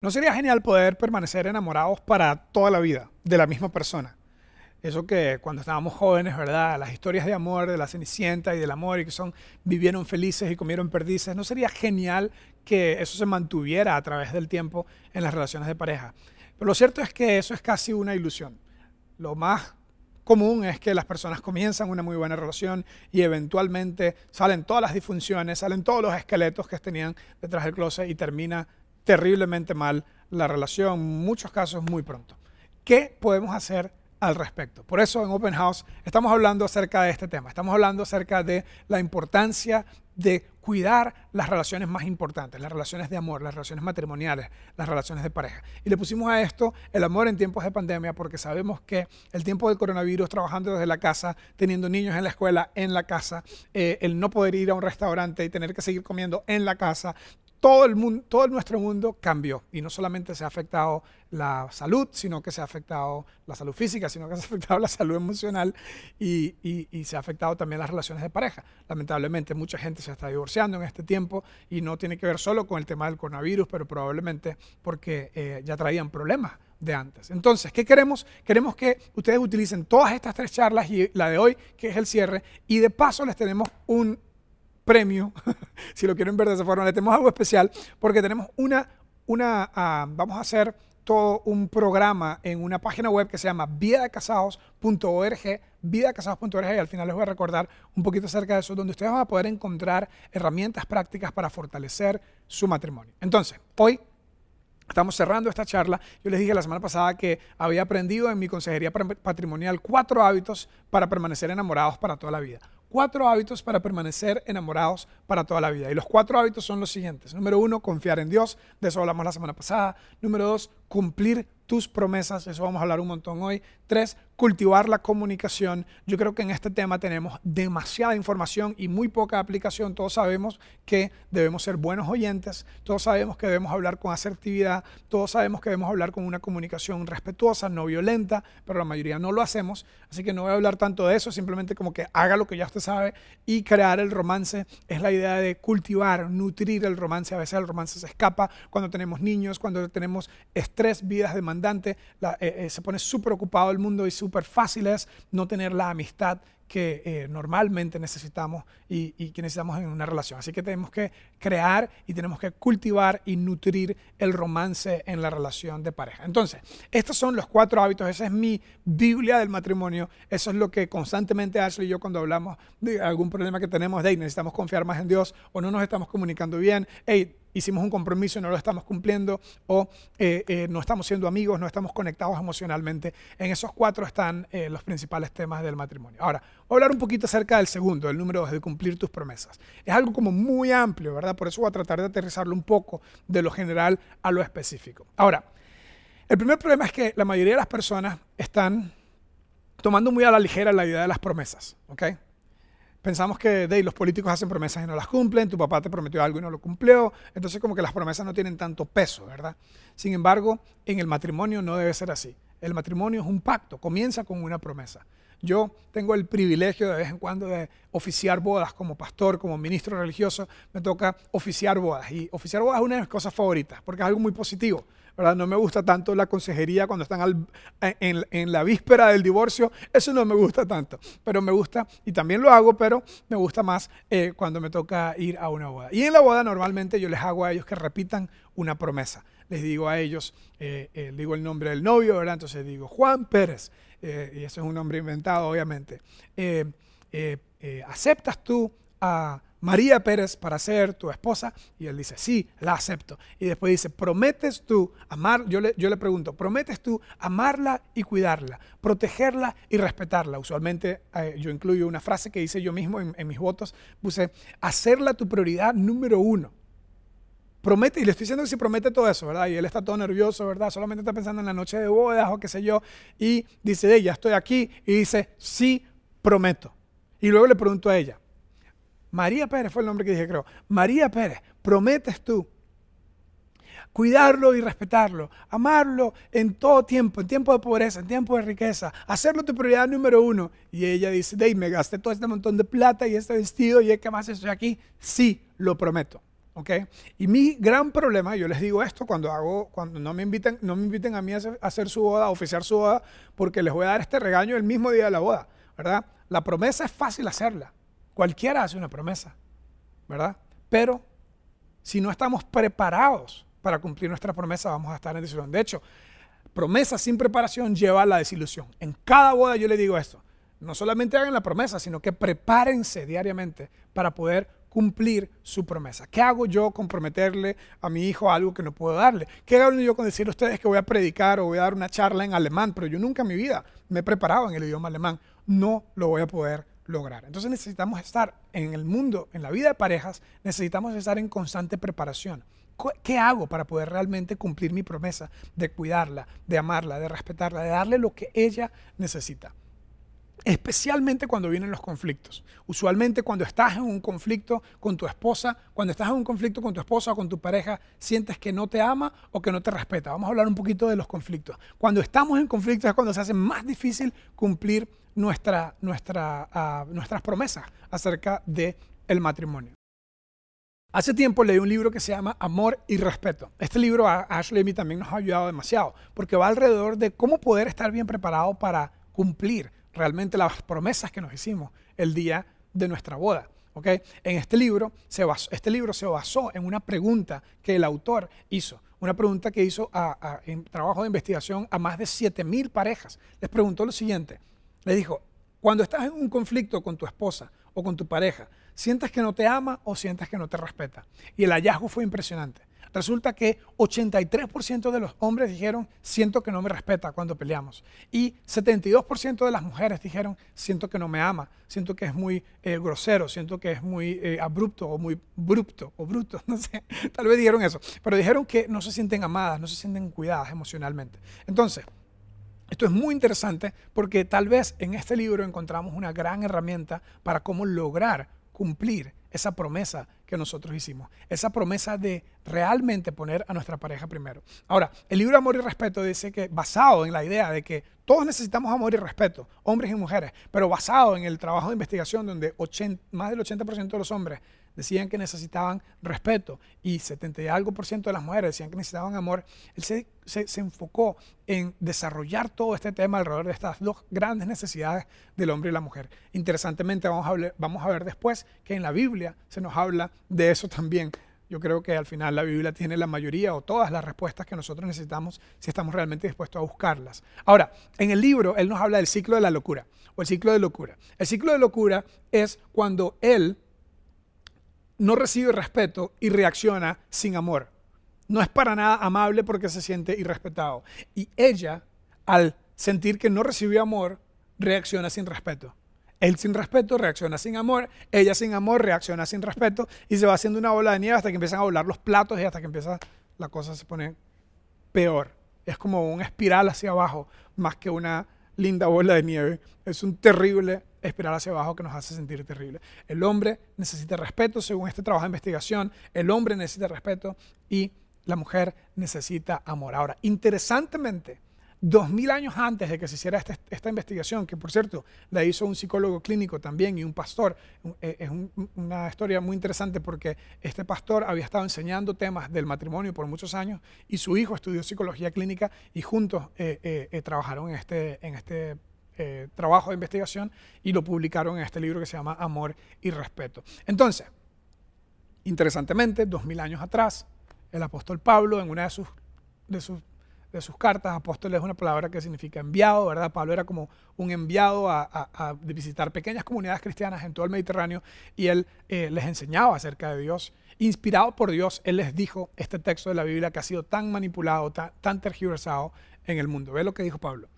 ¿No sería genial poder permanecer enamorados para toda la vida de la misma persona? Eso que cuando estábamos jóvenes, ¿verdad? Las historias de amor de la Cenicienta y del amor y que son vivieron felices y comieron perdices. ¿No sería genial que eso se mantuviera a través del tiempo en las relaciones de pareja? Pero lo cierto es que eso es casi una ilusión. Lo más común es que las personas comienzan una muy buena relación y eventualmente salen todas las disfunciones, salen todos los esqueletos que tenían detrás del closet y termina terriblemente mal la relación, muchos casos muy pronto. ¿Qué podemos hacer al respecto? Por eso en Open House estamos hablando acerca de este tema, estamos hablando acerca de la importancia de cuidar las relaciones más importantes, las relaciones de amor, las relaciones matrimoniales, las relaciones de pareja. Y le pusimos a esto el amor en tiempos de pandemia porque sabemos que el tiempo del coronavirus, trabajando desde la casa, teniendo niños en la escuela, en la casa, eh, el no poder ir a un restaurante y tener que seguir comiendo en la casa, todo, el mundo, todo nuestro mundo cambió y no solamente se ha afectado la salud, sino que se ha afectado la salud física, sino que se ha afectado la salud emocional y, se ha afectado también las relaciones de pareja. Lamentablemente mucha gente se está divorciando en este tiempo y no tiene que ver solo con el tema del coronavirus, pero probablemente porque eh, ya traían problemas de antes. Entonces, ¿qué queremos? Queremos que ustedes utilicen todas estas tres charlas y la de hoy, que es el cierre, y de paso les tenemos un premio, si lo quieren ver de esa forma, le tenemos algo especial porque tenemos una, una ah, vamos a hacer todo un programa en una página web que se llama vidacasados.org, vidacasados.org y al final les voy a recordar un poquito acerca de eso, donde ustedes van a poder encontrar herramientas prácticas para fortalecer su matrimonio. Entonces, hoy Estamos cerrando esta charla. Yo les dije la semana pasada que había aprendido en mi consejería patrimonial cuatro hábitos para permanecer enamorados para toda la vida cuatro hábitos para permanecer enamorados para toda la vida. Y los cuatro hábitos son los siguientes. Número uno, confiar en Dios. De eso hablamos la semana pasada. Número dos, cumplir tus promesas. Eso vamos a hablar un montón hoy. Tres, cultivar la comunicación. Yo creo que en este tema tenemos demasiada información y muy poca aplicación. Todos sabemos que debemos ser buenos oyentes. Todos sabemos que debemos hablar con asertividad. Todos sabemos que debemos hablar con una comunicación respetuosa, no violenta, pero la mayoría no lo hacemos. Así que no voy a hablar tanto de eso. Simplemente como que haga lo que ya usted sabe, y crear el romance es la idea de cultivar, nutrir el romance. A veces el romance se escapa cuando tenemos niños, cuando tenemos estrés, vidas demandantes, eh, eh, se pone súper ocupado el mundo y súper fácil es no tener la amistad que eh, normalmente necesitamos y, que necesitamos en una relación. Así que tenemos que crear y tenemos que cultivar y nutrir el romance en la relación de pareja. Entonces, estos son los cuatro hábitos, esa es mi Biblia del matrimonio, eso es lo que constantemente Ashley y yo cuando hablamos de algún problema que tenemos, de necesitamos confiar más en Dios o no nos estamos comunicando bien, hey, hicimos un compromiso y no lo estamos cumpliendo, o eh, eh, no estamos siendo amigos, no estamos conectados emocionalmente. En esos cuatro están eh, los principales temas del matrimonio. Ahora, voy a hablar un poquito acerca del segundo, el número dos, de cumplir tus promesas. Es algo como muy amplio, ¿verdad? Por eso voy a tratar de aterrizarlo un poco de lo general a lo específico. Ahora, el primer problema es que la mayoría de las personas están tomando muy a la ligera la idea de las promesas, ¿ok? Pensamos que de, los políticos hacen promesas y no las cumplen, tu papá te prometió algo y no lo cumplió, entonces como que las promesas no tienen tanto peso, ¿verdad? Sin embargo, en el matrimonio no debe ser así. El matrimonio es un pacto, comienza con una promesa. Yo tengo el privilegio de vez en cuando de oficiar bodas como pastor, como ministro religioso, me toca oficiar bodas. Y oficiar bodas es una de mis cosas favoritas, porque es algo muy positivo. No me gusta tanto la consejería cuando están en, la víspera del divorcio, eso no me gusta tanto, pero me gusta, y también lo hago, pero me gusta más eh, cuando me toca ir a una boda. Y en la boda normalmente yo les hago a ellos que repitan una promesa. Les digo a ellos, eh, eh, digo el nombre del novio, ¿verdad? Entonces digo Juan Pérez, y eso es un nombre inventado, obviamente. ¿Aceptas tú a María Pérez para ser tu esposa? Y él dice, sí, la acepto. Y después dice, ¿prometes tú amar? Yo le, yo le pregunto, ¿prometes tú amarla y cuidarla, protegerla y respetarla? Usualmente eh, yo incluyo una frase que hice yo mismo en, mis votos, puse, hacerla tu prioridad número uno. Promete, y le estoy diciendo que si promete todo eso, ¿verdad? Y él está todo nervioso, ¿verdad? Solamente está pensando en la noche de bodas o qué sé yo. Y dice, ya estoy aquí. Y dice, sí, prometo. Y luego le pregunto a ella, María Pérez fue el nombre que dije, creo. María Pérez, prometes tú cuidarlo y respetarlo, amarlo en todo tiempo, en tiempo de pobreza, en tiempo de riqueza, hacerlo tu prioridad número uno. Y ella dice, Dey, me gasté todo este montón de plata y este vestido y es que más estoy aquí. Sí, lo prometo. ¿ok? Y mi gran problema, yo les digo esto cuando hago, cuando no me inviten, no me inviten a mí a hacer, su boda, a oficiar su boda, porque les voy a dar este regaño el mismo día de la boda, ¿verdad? La promesa es fácil hacerla. Cualquiera hace una promesa, ¿verdad? Pero si no estamos preparados para cumplir nuestra promesa, vamos a estar en desilusión. De hecho, promesa sin preparación lleva a la desilusión. En cada boda yo le digo esto. No solamente hagan la promesa, sino que prepárense diariamente para poder cumplir su promesa. ¿Qué hago yo con prometerle a mi hijo algo que no puedo darle? ¿Qué hago yo con decir a ustedes que voy a predicar o voy a dar una charla en alemán, pero yo nunca en mi vida me he preparado en el idioma alemán? No lo voy a poder lograr. Entonces necesitamos estar en el mundo, en la vida de parejas, necesitamos estar en constante preparación. ¿Qué hago para poder realmente cumplir mi promesa de cuidarla, de amarla, de respetarla, de darle lo que ella necesita? Especialmente cuando vienen los conflictos. Usualmente cuando estás en un conflicto con tu esposa, cuando estás en un conflicto con tu esposa o con tu pareja, sientes que no te ama o que no te respeta. Vamos a hablar un poquito de los conflictos. Cuando estamos en conflictos es cuando se hace más difícil cumplir nuestra, nuestra, ah, nuestras promesas acerca del el matrimonio. Hace tiempo leí un libro que se llama Amor y Respeto. Este libro a Ashley y a mí también nos ha ayudado demasiado porque va alrededor de cómo poder estar bien preparado para cumplir realmente las promesas que nos hicimos el día de nuestra boda. ¿okay? En este libro, se basó, este libro se basó en una pregunta que el autor hizo, una pregunta que hizo en trabajo de investigación a más de 7.000 parejas. Les preguntó lo siguiente, le dijo, cuando estás en un conflicto con tu esposa o con tu pareja, ¿sientes que no te ama o sientes que no te respeta? Y el hallazgo fue impresionante. Resulta que 83% de los hombres dijeron, siento que no me respeta cuando peleamos. Y 72% de las mujeres dijeron, siento que no me ama, siento que es muy eh, grosero, siento que es muy eh, abrupto o muy brupto o bruto, no sé, tal vez dijeron eso. Pero dijeron que no se sienten amadas, no se sienten cuidadas emocionalmente. Entonces, esto es muy interesante porque tal vez en este libro encontramos una gran herramienta para cómo lograr cumplir esa promesa que nosotros hicimos, esa promesa de realmente poner a nuestra pareja primero. Ahora, el libro Amor y Respeto dice que basado en la idea de que todos necesitamos amor y respeto, hombres y mujeres, pero basado en el trabajo de investigación donde más del 80% de los hombres decían que necesitaban respeto y 70 y algo por ciento de las mujeres decían que necesitaban amor, él se, se, enfocó en desarrollar todo este tema alrededor de estas dos grandes necesidades del hombre y la mujer. Interesantemente, vamos a, vamos a ver después que en la Biblia se nos habla de eso también. Yo creo que al final la Biblia tiene la mayoría o todas las respuestas que nosotros necesitamos si estamos realmente dispuestos a buscarlas. Ahora, en el libro él nos habla del ciclo de la locura o el ciclo de locura. El ciclo de locura es cuando él no recibe respeto y reacciona sin amor. No es para nada amable porque se siente irrespetado. Y ella, al sentir que no recibió amor, reacciona sin respeto. Él sin respeto reacciona sin amor, ella sin amor reacciona sin respeto y se va haciendo una bola de nieve hasta que empiezan a volar los platos y hasta que empieza la cosa se pone peor. Es como una espiral hacia abajo más que una linda bola de nieve. Es un terrible espiral hacia abajo que nos hace sentir terrible. El hombre necesita respeto, según este trabajo de investigación, el hombre necesita respeto y la mujer necesita amor. Ahora, interesantemente, dos mil años antes de que se hiciera este, esta, investigación, que por cierto la hizo un psicólogo clínico también y un pastor, eh, es una historia muy interesante porque este pastor había estado enseñando temas del matrimonio por muchos años y su hijo estudió psicología clínica y juntos eh, eh, trabajaron en este, en este trabajo de investigación y lo publicaron en este libro que se llama Amor y Respeto. Entonces, interesantemente, dos mil años atrás, el apóstol Pablo en una de sus, de sus de sus cartas. Apóstol es una palabra que significa enviado, ¿verdad? Pablo era como un enviado a, visitar pequeñas comunidades cristianas en todo el Mediterráneo y él eh, les enseñaba acerca de Dios. Inspirado por Dios, él les dijo este texto de la Biblia que ha sido tan manipulado, tan, tan tergiversado en el mundo. Ve lo que dijo Pablo,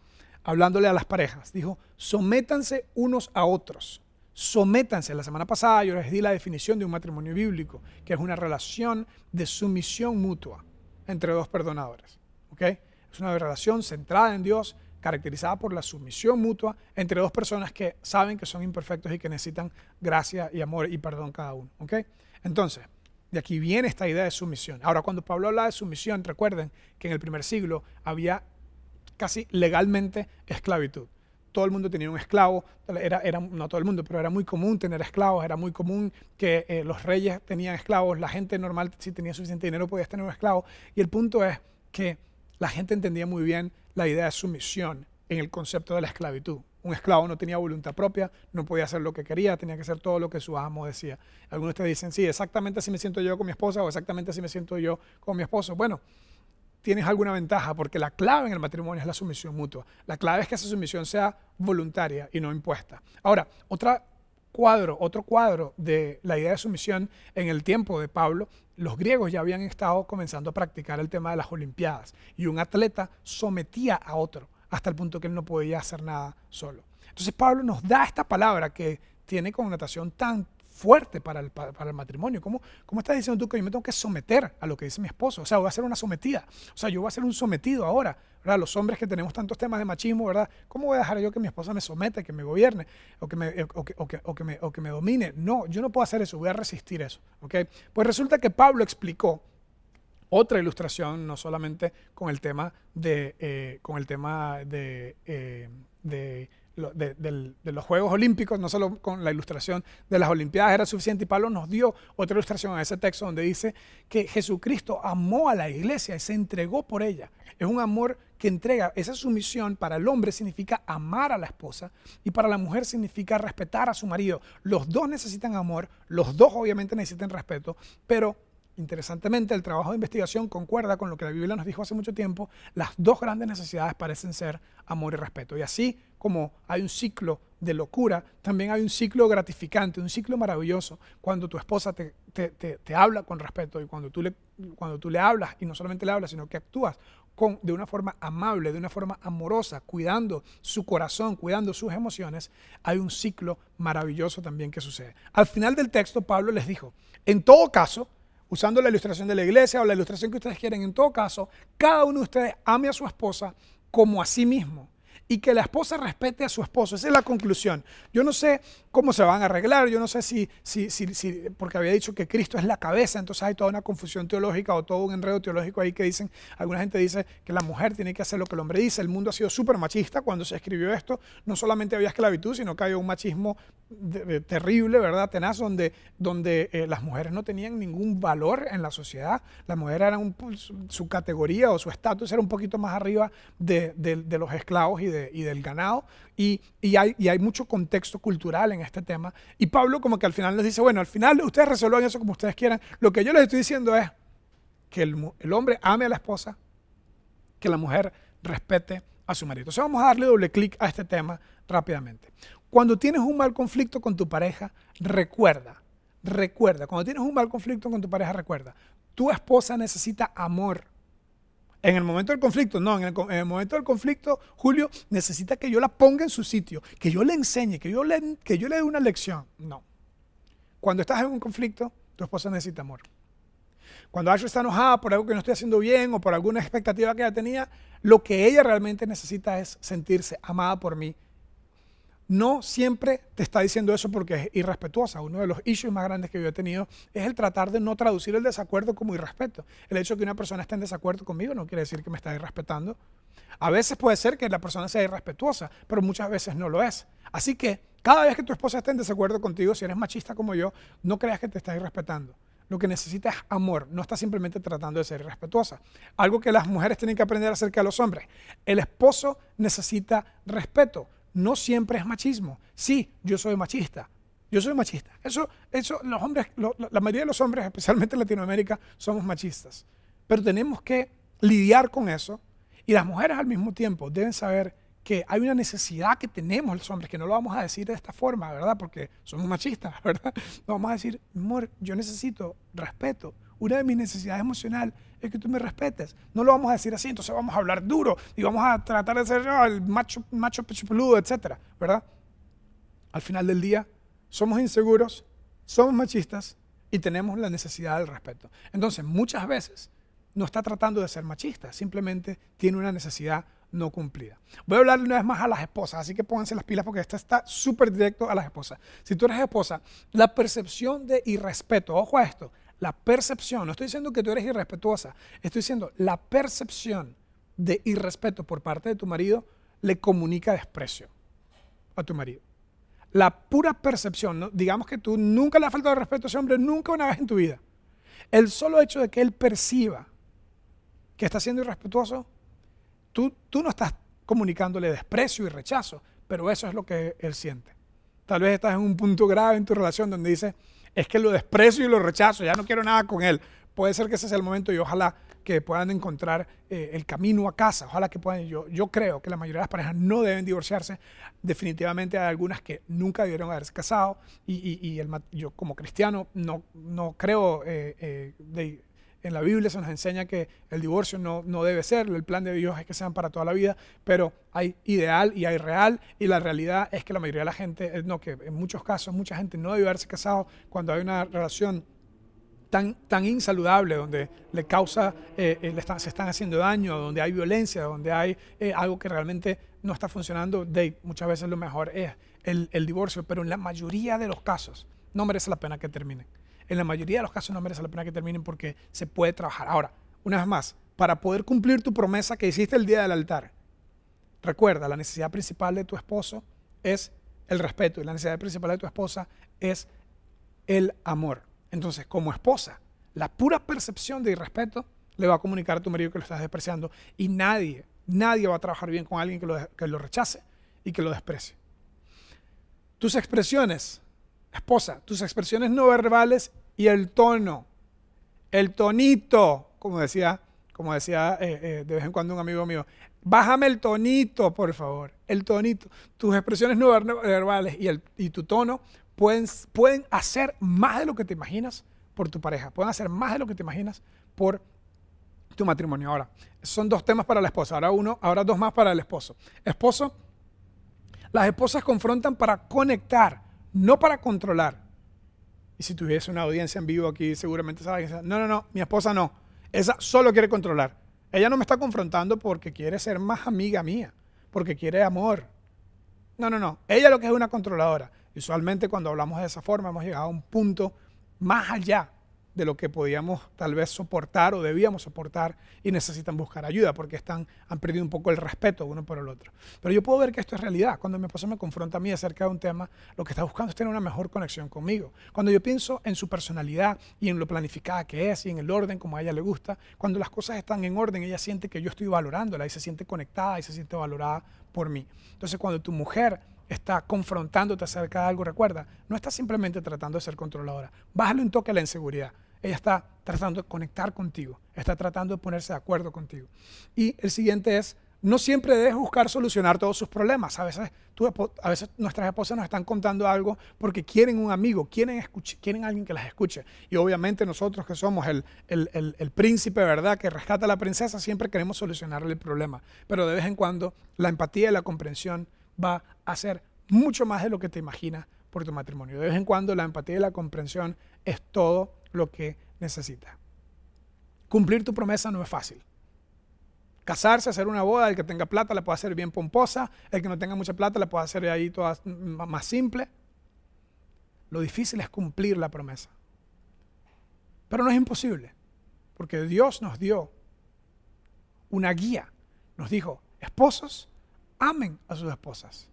hablándole a las parejas. Dijo, sométanse unos a otros. Sométanse. La semana pasada yo les di la definición de un matrimonio bíblico, que es una relación de sumisión mutua entre dos perdonadores. Es una relación centrada en Dios, caracterizada por la sumisión mutua entre dos personas que saben que son imperfectos y que necesitan gracia y amor y perdón cada uno. Entonces, de aquí viene esta idea de sumisión. Ahora, cuando Pablo habla de sumisión, recuerden que en el primer siglo había casi legalmente esclavitud. todo el mundo tenía un esclavo, era, era, no todo el mundo, pero era muy común tener esclavos, era muy común que eh, los reyes tenían esclavos, la gente normal si tenía suficiente dinero podía tener un esclavo. Y el punto es que la gente entendía muy bien la idea de sumisión en el concepto de la esclavitud. Un esclavo no tenía voluntad propia, no podía hacer lo que quería, tenía que hacer todo lo que su amo decía. Algunos ustedes dicen, sí, exactamente así me siento yo con mi esposa o exactamente así me siento yo con mi esposo. Bueno, tienes alguna ventaja porque la clave en el matrimonio es la sumisión mutua. La clave es que esa sumisión sea voluntaria y no impuesta. Ahora, otra cuadro, otro cuadro de la idea de sumisión en el tiempo de Pablo, los griegos ya habían estado comenzando a practicar el tema de las Olimpiadas y un atleta sometía a otro hasta el punto que él no podía hacer nada solo. Entonces Pablo nos da esta palabra que tiene connotación tan fuerte para el, para el matrimonio. ¿Cómo, ¿Cómo estás diciendo tú que yo me tengo que someter a lo que dice mi esposo? O sea, voy a ser una sometida. O sea, yo voy a ser un sometido ahora. ¿verdad? Los hombres que tenemos tantos temas de machismo, ¿verdad? ¿Cómo voy a dejar yo que mi esposa me someta, que me gobierne o que me, o que, o que, o que me, o que me domine? No, yo no puedo hacer eso, voy a resistir eso. ¿okay? Pues resulta que Pablo explicó otra ilustración, no solamente con el tema de, eh, con el tema de, eh, de, los Juegos Olímpicos, no solo con la ilustración de las Olimpiadas era suficiente. Y Pablo nos dio otra ilustración en ese texto donde dice que Jesucristo amó a la iglesia y se entregó por ella. Es un amor que entrega. Esa sumisión para el hombre significa amar a la esposa y para la mujer significa respetar a su marido. Los dos necesitan amor, los dos obviamente necesitan respeto, pero Interesantemente, el trabajo de investigación concuerda con lo que la Biblia nos dijo hace mucho tiempo. Las dos grandes necesidades parecen ser amor y respeto. Y así como hay un ciclo de locura, también hay un ciclo gratificante, un ciclo maravilloso, cuando tu esposa te, habla con respeto y cuando tú, le, cuando tú le hablas, y no solamente le hablas, sino que actúas con, de una forma amable, de una forma amorosa, cuidando su corazón, cuidando sus emociones, hay un ciclo maravilloso también que sucede. Al final del texto, Pablo les dijo, en todo caso, usando la ilustración de la iglesia o la ilustración que ustedes quieren, en todo caso, cada uno de ustedes ame a su esposa como a sí mismo y que la esposa respete a su esposo. Esa es la conclusión. Yo no sé cómo se van a arreglar, yo no sé si, si, si, si, porque había dicho que Cristo es la cabeza, entonces hay toda una confusión teológica o todo un enredo teológico ahí que dicen, alguna gente dice que la mujer tiene que hacer lo que el hombre dice. El mundo ha sido súper machista cuando se escribió esto. No solamente había esclavitud, sino que había un machismo terrible, ¿verdad? Tenaz, donde, donde eh, las mujeres no tenían ningún valor en la sociedad. Las mujeres eran pues, su categoría o su estatus era un poquito más arriba de, de los esclavos y de y del ganado. Y, hay, hay, mucho contexto cultural en este tema. Y Pablo como que al final les dice, bueno, al final ustedes resuelvan eso como ustedes quieran. Lo que yo les estoy diciendo es que el, el hombre ame a la esposa, que la mujer respete a su marido. Entonces vamos a darle doble clic a este tema rápidamente. Cuando tienes un mal conflicto con tu pareja, recuerda, recuerda, cuando tienes un mal conflicto con tu pareja, recuerda, tu esposa necesita amor en el momento del conflicto, no, en el, momento del conflicto, Julio necesita que yo la ponga en su sitio, que yo le enseñe, que yo le, que yo le dé una lección. No. Cuando estás en un conflicto, tu esposa necesita amor. Cuando Ashley está enojada por algo que no estoy haciendo bien o por alguna expectativa que ella tenía, lo que ella realmente necesita es sentirse amada por mí no siempre te está diciendo eso porque es irrespetuosa. Uno de los issues más grandes que yo he tenido es el tratar de no traducir el desacuerdo como irrespeto. El hecho de que una persona esté en desacuerdo conmigo no quiere decir que me está irrespetando. A veces puede ser que la persona sea irrespetuosa, pero muchas veces no lo es. Así que cada vez que tu esposa esté en desacuerdo contigo, si eres machista como yo, no creas que te está irrespetando. Lo que necesita es amor, no está simplemente tratando de ser irrespetuosa. Algo que las mujeres tienen que aprender acerca de los hombres. El esposo necesita respeto no siempre es machismo. Sí, yo soy machista. Yo soy machista. Eso, eso, los hombres, la mayoría de los hombres, especialmente en Latinoamérica, somos machistas. Pero tenemos que lidiar con eso y las mujeres al mismo tiempo deben saber que hay una necesidad que tenemos los hombres, que no lo vamos a decir de esta forma, ¿verdad? Porque somos machistas, ¿verdad? No vamos a decir, amor, yo necesito respeto, una de mis necesidades emocionales es que tú me respetes. No lo vamos a decir así, entonces vamos a hablar duro y vamos a tratar de ser ah, el macho, macho peludo, etc. ¿Verdad? Al final del día, somos inseguros, somos machistas y tenemos la necesidad del respeto. Entonces, muchas veces no está tratando de ser machista, simplemente tiene una necesidad no cumplida. Voy a hablar una vez más a las esposas, así que pónganse las pilas porque esta está súper directo a las esposas. Si tú eres esposa, la percepción de irrespeto, ojo a esto, la percepción, no estoy diciendo que tú eres irrespetuosa, estoy diciendo la percepción de irrespeto por parte de tu marido le comunica desprecio. a tu marido. La pura percepción, digamos que tú nunca le has faltado respeto a ese hombre, nunca una vez en tu vida. El solo hecho de que él perciba que está siendo irrespetuoso, tú, tú no estás comunicándole desprecio y rechazo, pero eso es lo que él siente. Tal vez estás en un punto grave en tu relación donde dice, es que lo desprecio y lo rechazo, ya no quiero nada con él. Puede ser que ese sea el momento y ojalá que puedan encontrar eh, el camino a casa. Ojalá que puedan. Yo, creo que la mayoría de las parejas no deben divorciarse. Definitivamente hay algunas que nunca debieron haberse casado. Y, el, yo, como cristiano, no, no creo eh, eh, en la Biblia se nos enseña que el divorcio no, no, debe ser, el plan de Dios es que sean para toda la vida, pero hay ideal y hay real, y la realidad es que la mayoría de la gente, no, que en muchos casos mucha gente no debe haberse casado cuando hay una relación tan, tan insaludable, donde le causa, eh, eh, le se están haciendo daño, donde hay violencia, donde hay eh, algo que realmente no está funcionando, de, muchas veces lo mejor es el, el, divorcio, pero en la mayoría de los casos no merece la pena que terminen. En la mayoría de los casos no merece la pena que terminen porque se puede trabajar. Ahora, una vez más, para poder cumplir tu promesa que hiciste el día del altar, recuerda, la necesidad principal de tu esposo es el respeto y la necesidad principal de tu esposa es el amor. Entonces, como esposa, la pura percepción de irrespeto le va a comunicar a tu marido que lo estás despreciando y nadie, nadie va a trabajar bien con alguien que lo, que lo rechace y que lo desprecie. Tus expresiones, esposa, tus expresiones no verbales y el tono, el tonito, como decía, como decía eh, eh, de vez en cuando un amigo mío, bájame el tonito, por favor, el tonito. Tus expresiones no verbales y, el, y tu tono pueden, hacer más de lo que te imaginas por tu pareja, pueden hacer más de lo que te imaginas por tu matrimonio. Ahora, son dos temas para la esposa, ahora uno, ahora dos más para el esposo. Esposo, las esposas confrontan para conectar, no para controlar. Y si tuviese una audiencia en vivo aquí, seguramente sabes, no, no, no, mi esposa no. Esa solo quiere controlar. Ella no me está confrontando porque quiere ser más amiga mía, porque quiere amor. No, no, no. Ella lo que es una controladora. Usualmente cuando hablamos de esa forma hemos llegado a un punto más allá de lo que podíamos tal vez soportar o debíamos soportar y necesitan buscar ayuda porque están, han perdido un poco el respeto uno por el otro. Pero yo puedo ver que esto es realidad. Cuando mi esposa me confronta a mí acerca de un tema, lo que está buscando es tener una mejor conexión conmigo. Cuando yo pienso en su personalidad y en lo planificada que es y en el orden como a ella le gusta, cuando las cosas están en orden, ella siente que yo estoy valorándola y se siente conectada y se siente valorada por mí. Entonces cuando tu mujer está confrontándote acerca de algo, recuerda, no está simplemente tratando de ser controladora. Bájale un toque a la inseguridad. Ella está tratando de conectar contigo, está tratando de ponerse de acuerdo contigo. Y el siguiente es, no siempre debes buscar solucionar todos sus problemas. A veces, a veces nuestras esposas nos están contando algo porque quieren un amigo, quieren, quieren alguien que las escuche. Y obviamente nosotros que somos el, el, el, príncipe, ¿verdad?, que rescata a la princesa, siempre queremos solucionarle el problema. Pero de vez en cuando la empatía y la comprensión va a ser mucho más de lo que te imaginas por tu matrimonio. De vez en cuando la empatía y la comprensión es todo lo que necesitas. Cumplir tu promesa no es fácil. Casarse, hacer una boda, el que tenga plata la puede hacer bien pomposa, el que no tenga mucha plata la puede hacer ahí toda más simple. Lo difícil es cumplir la promesa. Pero no es imposible, porque Dios nos dio una guía. Nos dijo, esposos, amen a sus esposas.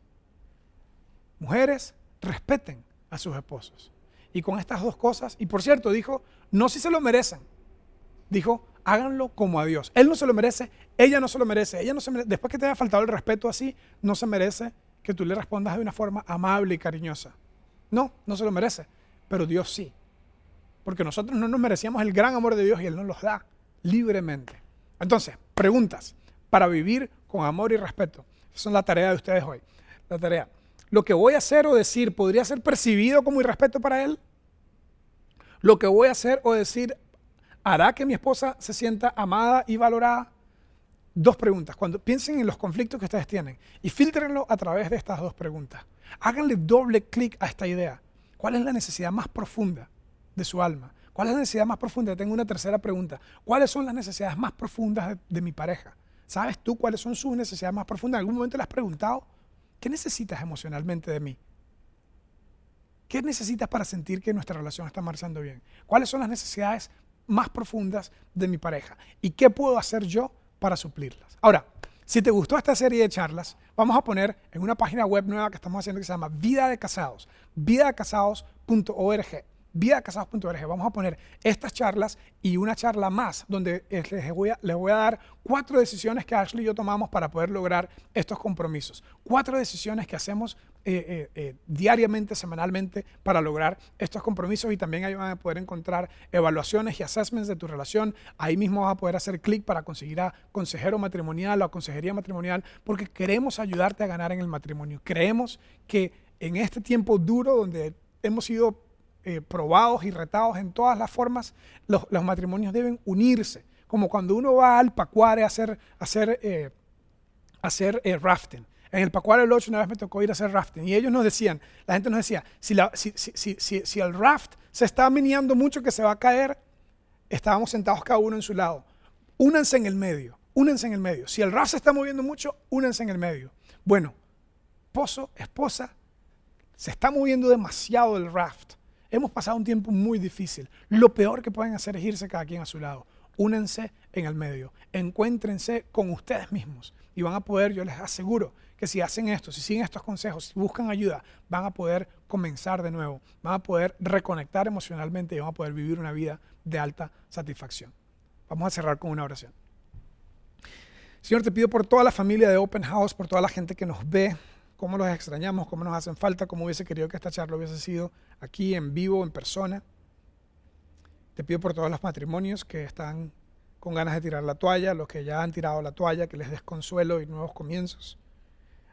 Mujeres, respeten a sus esposos. Y con estas dos cosas, y por cierto, dijo, no si se lo merecen. Dijo, háganlo como a Dios. Él no se lo merece, ella no se lo merece. Ella no se Después que te haya faltado el respeto así, no se merece que tú le respondas de una forma amable y cariñosa. No, no se lo merece. Pero Dios sí. Porque nosotros no nos merecíamos el gran amor de Dios y Él nos los da libremente. Entonces, preguntas para vivir con amor y respeto. Esa son la tarea de ustedes hoy. La tarea. ¿Lo que voy a hacer o decir podría ser percibido como irrespeto para Él? ¿Lo que voy a hacer o decir hará que mi esposa se sienta amada y valorada? Dos preguntas. Cuando piensen en los conflictos que ustedes tienen y filtrenlo a través de estas dos preguntas. Háganle doble clic a esta idea. ¿Cuál es la necesidad más profunda de su alma? ¿Cuál es la necesidad más profunda? Tengo una tercera pregunta. ¿Cuáles son las necesidades más profundas de, de mi pareja? ¿Sabes tú cuáles son sus necesidades más profundas? ¿En algún momento le has preguntado? ¿Qué necesitas emocionalmente de mí? ¿Qué necesitas para sentir que nuestra relación está marchando bien? ¿Cuáles son las necesidades más profundas de mi pareja? ¿Y qué puedo hacer yo para suplirlas? Ahora, Si te gustó esta serie de charlas, vamos a poner en una página web nueva que estamos haciendo que se llama Vida de Casados, vidadecasados.org vidacasados.org. Vamos a poner estas charlas y una charla más donde les voy, a, les voy a dar cuatro decisiones que Ashley y yo tomamos para poder lograr estos compromisos. Cuatro decisiones que hacemos eh, eh, eh, diariamente, semanalmente para lograr estos compromisos y también ahí van a poder encontrar evaluaciones y assessments de tu relación. Ahí mismo vas a poder hacer clic para conseguir a consejero matrimonial o a consejería matrimonial porque queremos ayudarte a ganar en el matrimonio. Creemos que en este tiempo duro donde hemos sido eh, probados y retados en todas las formas, los, matrimonios deben unirse. Como cuando uno va al Pacuare a hacer, hacer, eh, hacer eh, rafting. En el Pacuare del 8 una vez me tocó ir a hacer rafting y ellos nos decían, la gente nos decía, si, si, si, si, el raft se está meneando mucho que se va a caer, estábamos sentados cada uno en su lado. Únanse en el medio, únanse en el medio. Si el raft se está moviendo mucho, únanse en el medio. Bueno, esposo, esposa, se está moviendo demasiado el raft. Hemos pasado un tiempo muy difícil. Lo peor que pueden hacer es irse cada quien a su lado. Únense en el medio. Encuéntrense con ustedes mismos. Y van a poder, yo les aseguro, que si hacen esto, si siguen estos consejos, si buscan ayuda, van a poder comenzar de nuevo. Van a poder reconectar emocionalmente y van a poder vivir una vida de alta satisfacción. Vamos a cerrar con una oración. Señor, te pido por toda la familia de Open House, por toda la gente que nos ve, cómo los extrañamos, cómo nos hacen falta, cómo hubiese querido que esta charla hubiese sido aquí en vivo, en persona. Te pido por todos los matrimonios que están con ganas de tirar la toalla, los que ya han tirado la toalla, que les des consuelo y nuevos comienzos.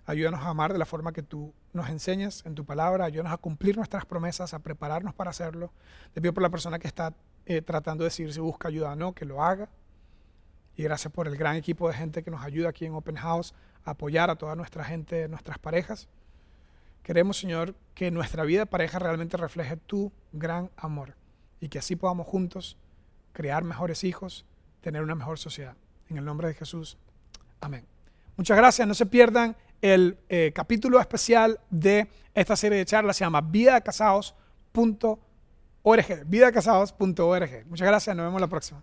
Ayúdanos a amar de la forma que tú nos enseñas en tu palabra, ayúdanos a cumplir nuestras promesas, a prepararnos para hacerlo. Te pido por la persona que está eh, tratando de decir si busca ayuda o no, que lo haga. Y gracias por el gran equipo de gente que nos ayuda aquí en Open House apoyar a toda nuestra gente, nuestras parejas. Queremos, Señor, que nuestra vida de pareja realmente refleje tu gran amor y que así podamos juntos crear mejores hijos, tener una mejor sociedad. En el nombre de Jesús. Amén. Muchas gracias. No se pierdan el eh, capítulo especial de esta serie de charlas. Se llama vidacasados.org. Vidacasados.org. Muchas gracias. Nos vemos la próxima.